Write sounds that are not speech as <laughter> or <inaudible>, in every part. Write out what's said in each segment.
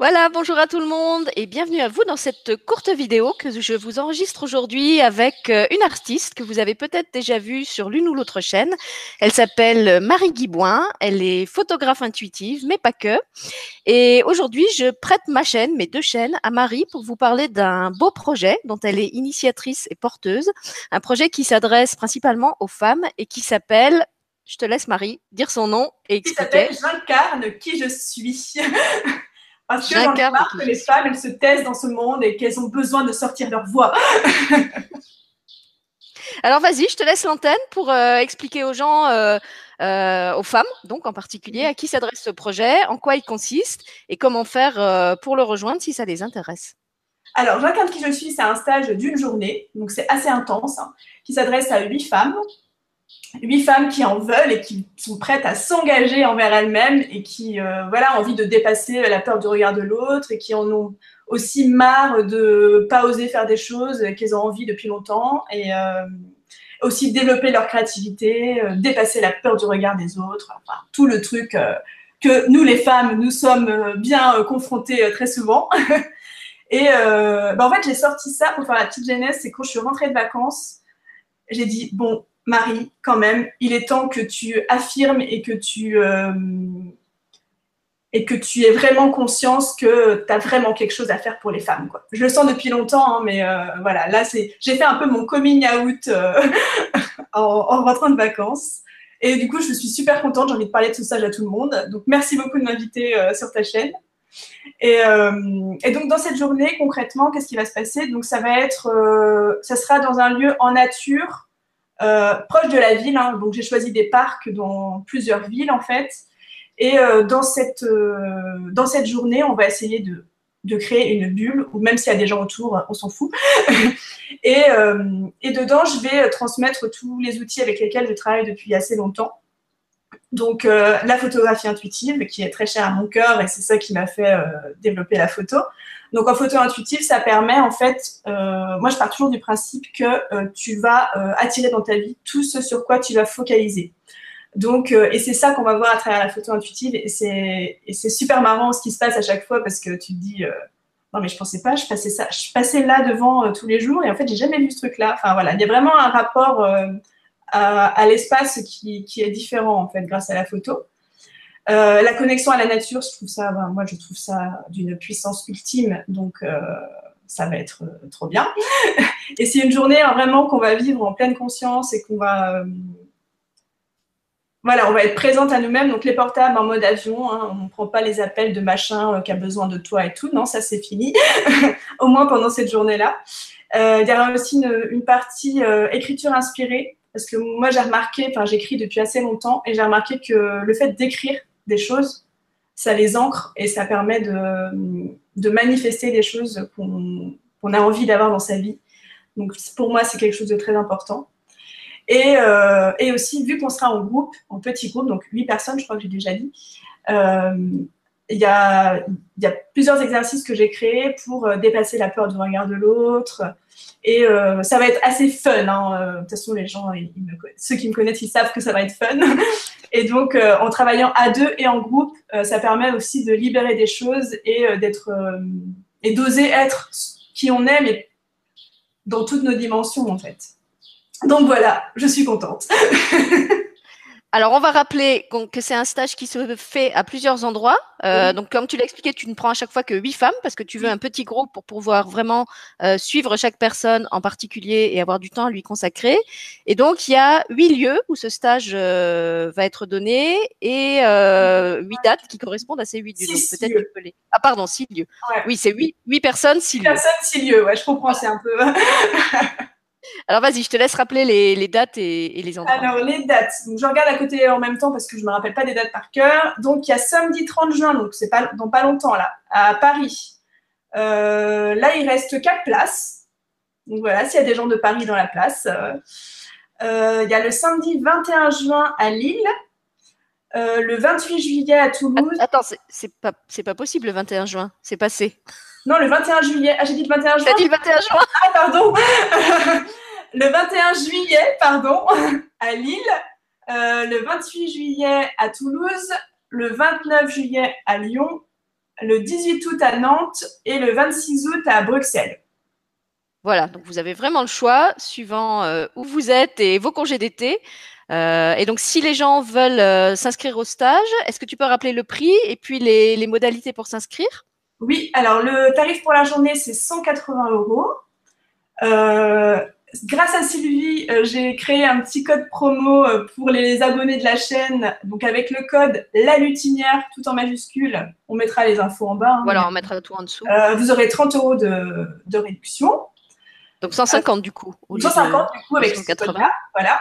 Voilà, bonjour à tout le monde et bienvenue à vous dans cette courte vidéo que je vous enregistre aujourd'hui avec euh, une artiste que vous avez peut-être déjà vue sur l'une ou l'autre chaîne. Elle s'appelle Marie Guiboin, elle est photographe intuitive, mais pas que. Et aujourd'hui, je prête ma chaîne, mes deux chaînes, à Marie pour vous parler d'un beau projet dont elle est initiatrice et porteuse. Un projet qui s'adresse principalement aux femmes et qui s'appelle je te laisse Marie dire son nom et expliquer. Qui s'appelle J'incarne qui je suis. <laughs> Parce que j'en ai marre que les femmes, elles se taisent dans ce monde et qu'elles ont besoin de sortir leur voix. <laughs> Alors vas-y, je te laisse l'antenne pour euh, expliquer aux gens, euh, euh, aux femmes, donc en particulier, à qui s'adresse ce projet, en quoi il consiste et comment faire pour le rejoindre si ça les intéresse. Alors, J'incarne qui je suis, c'est un stage d'une journée, donc c'est assez intense, hein, qui s'adresse à huit femmes huit femmes qui en veulent et qui sont prêtes à s'engager envers elles-mêmes et qui euh, voilà ont envie de dépasser la peur du regard de l'autre et qui en ont aussi marre de pas oser faire des choses qu'elles ont envie depuis longtemps et euh, aussi développer leur créativité, euh, dépasser la peur du regard des autres, tout le truc que nous les femmes nous sommes bien confrontées très souvent. <laughs> et bah, en fait j'ai sorti ça pour faire la petite genèse, c'est quand je suis rentrée de vacances, j'ai dit bon Marie, quand même, il est temps que tu affirmes et que tu, euh, et que tu aies vraiment conscience que tu as vraiment quelque chose à faire pour les femmes. Je le sens depuis longtemps, hein, mais euh, voilà, là, c'est, j'ai fait un peu mon coming out euh, <laughs> en, rentrant de vacances. Et du coup, je suis super contente, j'ai envie de parler de tout ça à tout le monde. Donc, merci beaucoup de m'inviter sur ta chaîne. Et, et, donc, dans cette journée, concrètement, qu'est-ce qui va se passer? Donc, ça va être, ça sera dans un lieu en nature, euh, proche de la ville. Hein. donc j'ai choisi des parcs dans plusieurs villes en fait. Et euh, dans, cette, euh, dans cette journée, on va essayer de, de créer une bulle, ou même s'il y a des gens autour, on s'en fout. <laughs> et, et, dedans, je vais transmettre tous les outils avec lesquels je travaille depuis assez longtemps. Donc la photographie intuitive, qui est très chère à mon cœur, et c'est ça qui m'a fait développer la photo. Donc en photo intuitive, ça permet en fait, euh, moi je pars toujours du principe que euh, tu vas euh, attirer dans ta vie tout ce sur quoi tu vas focaliser. Donc, et c'est ça qu'on va voir à travers la photo intuitive. Et c'est super marrant ce qui se passe à chaque fois parce que tu te dis, non mais je pensais pas, je passais ça, je passais là devant tous les jours et en fait j'ai jamais vu ce truc-là. Enfin voilà, il y a vraiment un rapport à, l'espace qui, qui, est différent en fait grâce à la photo. Euh, la connexion à la nature, je trouve ça, ben, moi je trouve ça d'une puissance ultime, donc euh, ça va être euh, trop bien. <laughs> et c'est une journée hein, vraiment qu'on va vivre en pleine conscience et qu'on va, voilà, on va être présente à nous-mêmes. Donc les portables en mode avion, hein, on ne prend pas les appels de machin qui a besoin de toi et tout. Non, ça c'est fini, <laughs> au moins pendant cette journée-là. il y aura aussi une, partie écriture inspirée. Parce que moi, j'ai remarqué, enfin, j'écris depuis assez longtemps et j'ai remarqué que le fait d'écrire, des choses, ça les ancre et ça permet de, de manifester des choses qu'on a envie d'avoir dans sa vie. Donc pour moi, c'est quelque chose de très important. Et, euh, et aussi, vu qu'on sera en groupe, en petit groupe, donc huit personnes, je crois que j'ai déjà dit, euh, il y, a, plusieurs exercices que j'ai créés pour euh, dépasser la peur du regard de l'autre. Et ça va être assez fun. Hein. De toute façon, les gens, ceux qui me connaissent, ils savent que ça va être fun. <laughs> Et donc, euh, en travaillant à deux et en groupe, euh, ça permet aussi de libérer des choses et euh, d'être et d'oser être qui on est, mais dans toutes nos dimensions en fait. Donc voilà, je suis contente. <laughs> Alors, on va rappeler que c'est un stage qui se fait à plusieurs endroits. Euh, donc, comme tu l'as expliqué, tu ne prends à chaque fois que huit femmes parce que tu veux un petit groupe pour pouvoir vraiment euh, suivre chaque personne en particulier et avoir du temps à lui consacrer. Et donc, il y a huit lieux où ce stage euh, va être donné et huit dates qui correspondent à ces huit lieux. Peut-être les... Ah, pardon, six lieux. Oui, c'est huit, huit personnes, six lieux. personnes, six lieux. Ouais, je comprends, c'est un peu. <laughs> Alors vas-y, je te laisse rappeler les, dates et, les endroits. Alors les dates, je regarde à côté en même temps parce que je ne me rappelle pas des dates par cœur. Donc il y a samedi 30 juin, donc c'est pas dans pas longtemps là, à Paris. Euh, là il reste quatre places. Donc voilà, s'il y a des gens de Paris dans la place. Euh, euh, il y a le samedi 21 juin à Lille. le 28 juillet à Toulouse. Attends, c'est pas, pas possible le 21 juin, c'est passé. Non, le 21 juillet. Ah, j'ai dit le 21 juin. T'as dit le 21 juin. Ah, pardon. <laughs> le 21 juillet, pardon, <laughs> à Lille. Euh, le 28 juillet à Toulouse. Le 29 juillet à Lyon. le 18 août à Nantes et le 26 août à Bruxelles. Voilà, donc vous avez vraiment le choix suivant euh, où vous êtes et vos congés d'été. Euh, et donc, si les gens veulent euh, s'inscrire au stage, est-ce que tu peux rappeler le prix et puis les, modalités pour s'inscrire? Oui, alors le tarif pour la journée, c'est 180 euros. grâce à Sylvie, j'ai créé un petit code promo pour les abonnés de la chaîne. Donc, avec le code La Lutinière, tout en majuscule, on mettra les infos en bas. Hein. voilà, on mettra tout en dessous. vous aurez 30 euros de, de réduction. Donc 150 du coup. 150 du coup avec 180. ce voilà.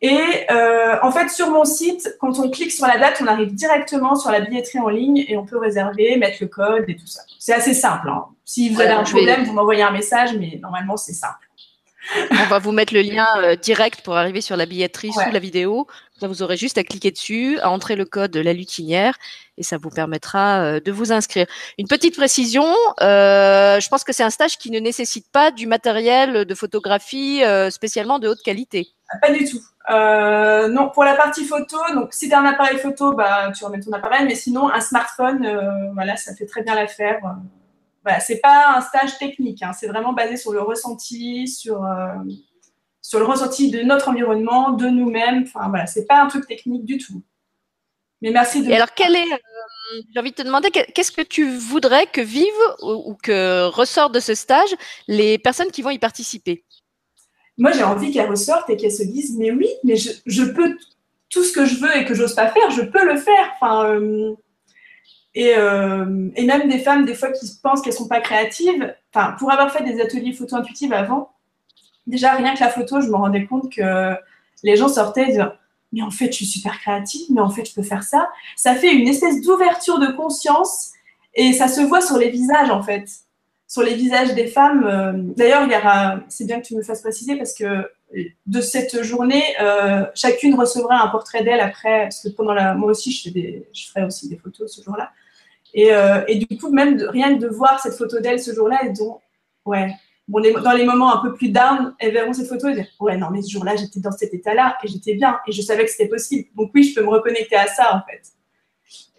Et euh, en fait, sur mon site, quand on clique sur la date, on arrive directement sur la billetterie en ligne et on peut réserver, mettre le code et tout ça. C'est assez simple. Hein. Si vous avez un problème, vous m'envoyez un message, mais normalement, c'est simple. On va vous mettre le lien euh, direct pour arriver sur la billetterie sous la vidéo. vous aurez juste à cliquer dessus, à entrer le code de la lutinière et ça vous permettra euh, de vous inscrire. Une petite précision, je pense que c'est un stage qui ne nécessite pas du matériel de photographie spécialement de haute qualité. Ah, pas du tout. non, pour la partie photo, si tu as un appareil photo, bah, tu remets ton appareil, mais sinon un smartphone, voilà, ça fait très bien l'affaire voilà, c'est pas un stage technique, hein. c'est vraiment basé sur le ressenti, sur, euh, sur le ressenti de notre environnement, de nous-mêmes. Enfin voilà, c'est pas un truc technique du tout. Mais merci de. Alors, quel est, euh, j'ai envie de te demander, qu'est-ce que tu voudrais que vivent ou, que ressortent de ce stage les personnes qui vont y participer? Moi, j'ai envie qu'elles ressortent et qu'elles se disent, mais oui, mais je, peux tout ce que je veux et que j'ose pas faire, je peux le faire. Enfin, euh, euh, et, même des femmes, des fois, qui pensent qu'elles sont pas créatives. Enfin, pour avoir fait des ateliers photo intuitives avant, déjà, rien que la photo, je me rendais compte que les gens sortaient de mais en fait, je suis super créative, mais en fait, je peux faire ça. Ça fait une espèce d'ouverture de conscience et ça se voit sur les visages, en fait. Sur les visages des femmes. Euh, d'ailleurs, il c'est bien que tu me fasses préciser parce que de cette journée, euh, chacune recevra un portrait d'elle après, parce que pendant la, moi aussi, je, fais des, je ferai aussi des photos ce jour-là. Et, euh, et, du coup, même rien que de voir cette photo d'elle ce jour-là, elles diront, ouais, dans les moments un peu plus down, elles verront cette photo et diront, ouais, non, mais ce jour-là, j'étais dans cet état-là et j'étais bien et je savais que c'était possible. Donc oui, je peux me reconnecter à ça, en fait.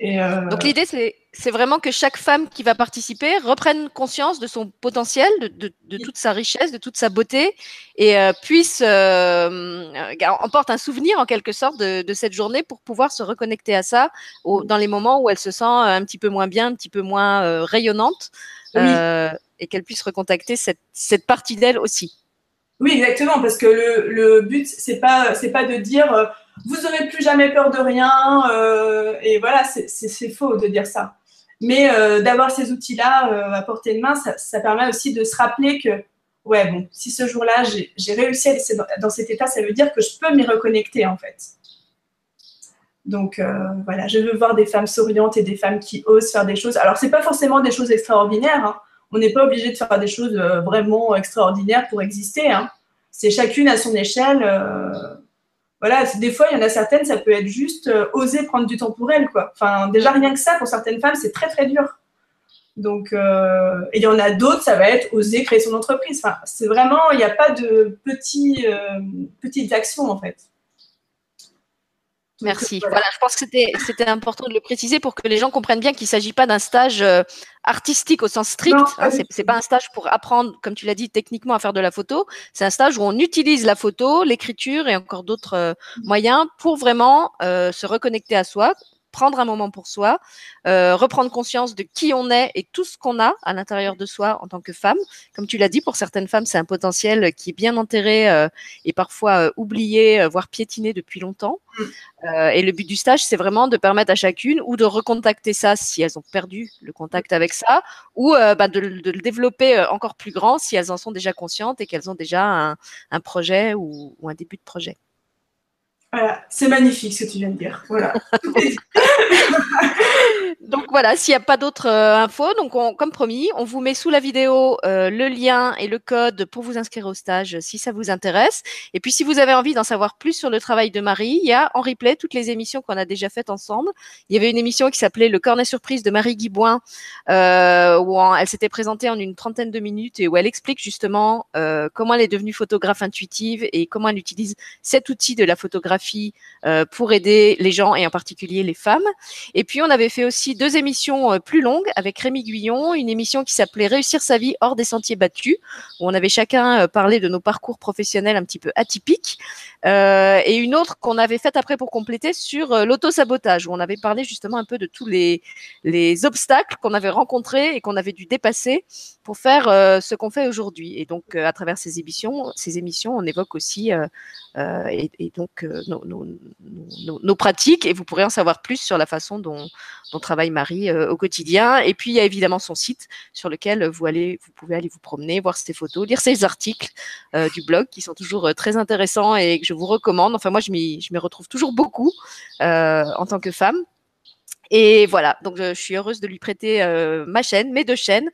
Et euh... Donc l'idée, c'est vraiment que chaque femme qui va participer reprenne conscience de son potentiel, de, toute sa richesse, de toute sa beauté, et euh, puisse euh, emporte un souvenir en quelque sorte de, cette journée pour pouvoir se reconnecter à ça dans les moments où elle se sent un petit peu moins bien, un petit peu moins euh, rayonnante, et qu'elle puisse recontacter cette, cette partie d'elle aussi. Oui, exactement, parce que le, le but c'est pas pas de dire vous aurez plus jamais peur de rien et voilà c'est faux de dire ça. Mais euh, d'avoir ces outils-là euh, à portée de main, ça, permet aussi de se rappeler que, ouais, bon, si ce jour-là, j'ai réussi à laisser dans, cet état, ça veut dire que je peux m'y reconnecter, en fait. Donc euh, voilà, je veux voir des femmes souriantes et des femmes qui osent faire des choses. Alors, ce n'est pas forcément des choses extraordinaires. Hein. On n'est pas obligé de faire des choses vraiment extraordinaires pour exister. Hein. C'est chacune à son échelle voilà, des fois, il y en a certaines, ça peut être juste euh, oser prendre du temps pour elles, quoi. Enfin, déjà, rien que ça, pour certaines femmes, c'est très, très dur. Donc, euh, et il y en a d'autres, ça va être oser créer son entreprise. Enfin, c'est vraiment, il n'y a pas de petits, euh, petites actions, en fait. Merci. Voilà. je pense que c'était important de le préciser pour que les gens comprennent bien qu'il ne s'agit pas d'un stage euh, artistique au sens strict. Hein, Ce n'est pas un stage pour apprendre, comme tu l'as dit, techniquement à faire de la photo. C'est un stage où on utilise la photo, l'écriture et encore d'autres euh, moyens pour vraiment euh, se reconnecter à soi, prendre un moment pour soi, euh, reprendre conscience de qui on est et tout ce qu'on a à l'intérieur de soi en tant que femme. Comme tu l'as dit, pour certaines femmes, c'est un potentiel qui est bien enterré euh, et parfois euh, oublié, voire piétiné depuis longtemps. Mm. et le but du stage, c'est vraiment de permettre à chacune ou de recontacter ça si elles ont perdu le contact avec ça, ou bah, de, le développer encore plus grand si elles en sont déjà conscientes et qu'elles ont déjà un, projet ou un début de projet. Voilà, c'est magnifique ce que tu viens de dire. Voilà. <laughs> <laughs> donc voilà, s'il n'y a pas d'autres euh, infos, donc comme promis, on vous met sous la vidéo euh, le lien et le code pour vous inscrire au stage si ça vous intéresse. Et puis si vous avez envie d'en savoir plus sur le travail de Marie, il y a en replay toutes les émissions qu'on a déjà faites ensemble. Il y avait une émission qui s'appelait Le cornet surprise de Marie Guiboin, euh, où elle s'était présentée en une trentaine de minutes et où elle explique justement comment elle est devenue photographe intuitive et comment elle utilise cet outil de la photographie euh, pour aider les gens et en particulier les femmes. Et puis on avait fait aussi deux émissions émission plus longue avec Rémi Guyon, une émission qui s'appelait Réussir sa vie hors des sentiers battus, où on avait chacun parlé de nos parcours professionnels un petit peu atypiques, et une autre qu'on avait faite après pour compléter sur l'auto-sabotage, où on avait parlé justement un peu de tous les, les obstacles qu'on avait rencontrés et qu'on avait dû dépasser pour faire ce qu'on fait aujourd'hui. Et donc, à travers ces émissions, ces émissions, on évoque aussi et, donc nos, pratiques et vous pourrez en savoir plus sur la façon dont, travaille Marie euh, au quotidien. Et puis il y a évidemment son site sur lequel vous allez, vous pouvez aller vous promener, voir ses photos, lire ses articles euh, du blog qui sont toujours euh, très intéressants et que je vous recommande. Enfin moi je m'y retrouve toujours beaucoup en tant que femme. Et voilà, donc je, suis heureuse de lui prêter ma chaîne, mes deux chaînes,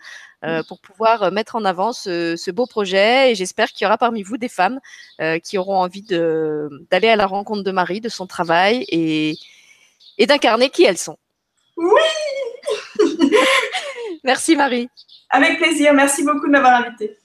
pour pouvoir mettre en avant ce, ce beau projet. Et j'espère qu'il y aura parmi vous des femmes qui auront envie d'aller à la rencontre de Marie, de son travail et, et d'incarner qui elles sont. Oui <laughs> Merci Marie. Avec plaisir. Merci beaucoup de m'avoir invitée.